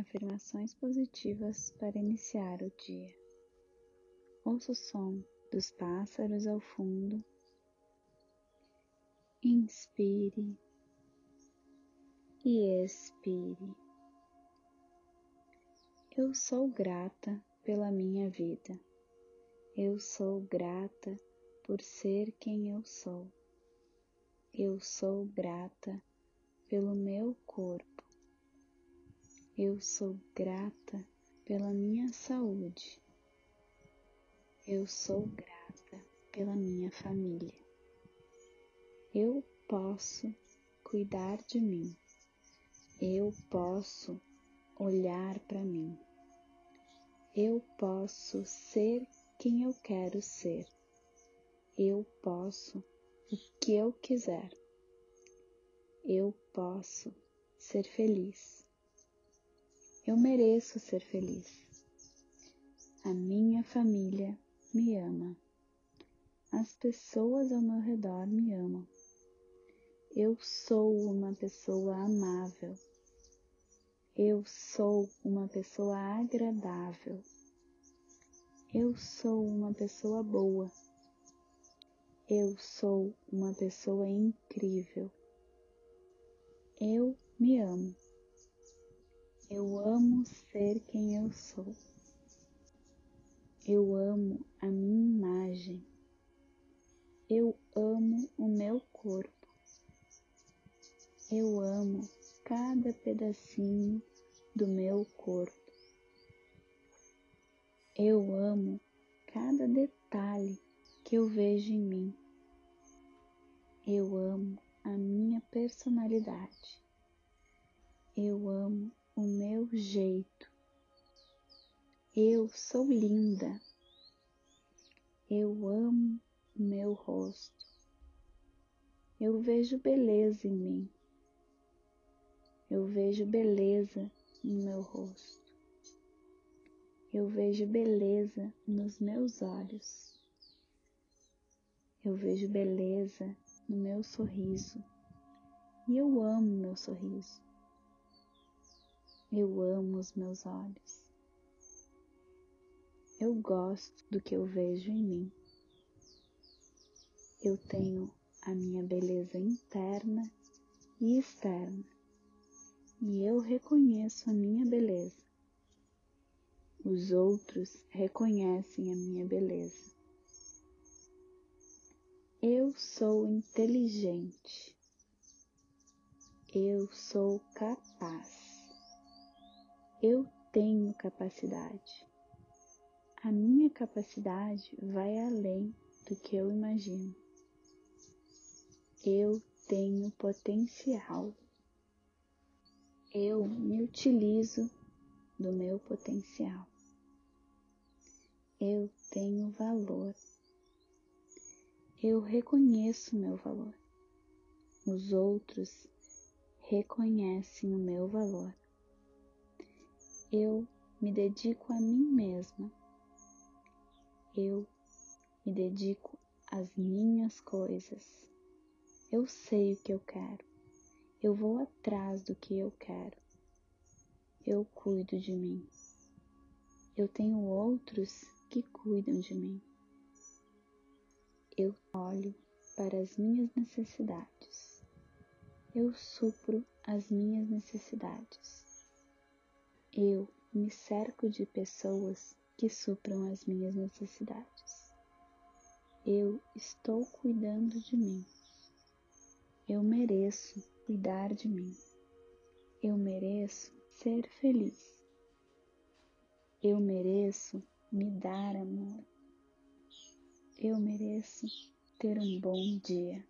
afirmações positivas para iniciar o dia. Ouça o som dos pássaros ao fundo. Inspire e expire. Eu sou grata pela minha vida. Eu sou grata por ser quem eu sou. Eu sou grata pelo meu corpo. Eu sou grata pela minha saúde. Eu sou grata pela minha família. Eu posso cuidar de mim. Eu posso olhar para mim. Eu posso ser quem eu quero ser. Eu posso o que eu quiser. Eu posso ser feliz. Eu mereço ser feliz. A minha família me ama. As pessoas ao meu redor me amam. Eu sou uma pessoa amável. Eu sou uma pessoa agradável. Eu sou uma pessoa boa. Eu sou uma pessoa incrível. Eu me amo. Eu amo ser quem eu sou. Eu amo a minha imagem. Eu amo o meu corpo. Eu amo cada pedacinho do meu corpo. Eu amo cada detalhe que eu vejo em mim. Eu amo a minha personalidade. Eu amo o meu jeito. Eu sou linda. Eu amo meu rosto. Eu vejo beleza em mim. Eu vejo beleza no meu rosto eu vejo beleza nos meus olhos. Eu vejo beleza no meu sorriso. E eu amo meu sorriso. Eu amo os meus olhos. Eu gosto do que eu vejo em mim. Eu tenho a minha beleza interna e externa. E eu reconheço a minha beleza. Os outros reconhecem a minha beleza. Eu sou inteligente. Eu sou capaz. Eu tenho capacidade. A minha capacidade vai além do que eu imagino. Eu tenho potencial. Eu me utilizo do meu potencial. Eu tenho valor. Eu reconheço meu valor. Os outros reconhecem o meu valor. Eu me dedico a mim mesma. Eu me dedico às minhas coisas. Eu sei o que eu quero. Eu vou atrás do que eu quero. Eu cuido de mim. Eu tenho outros que cuidam de mim. Eu olho para as minhas necessidades. Eu supro as minhas necessidades. Eu me cerco de pessoas que supram as minhas necessidades. Eu estou cuidando de mim. Eu mereço cuidar de mim. Eu mereço ser feliz. Eu mereço me dar amor. Eu mereço ter um bom dia.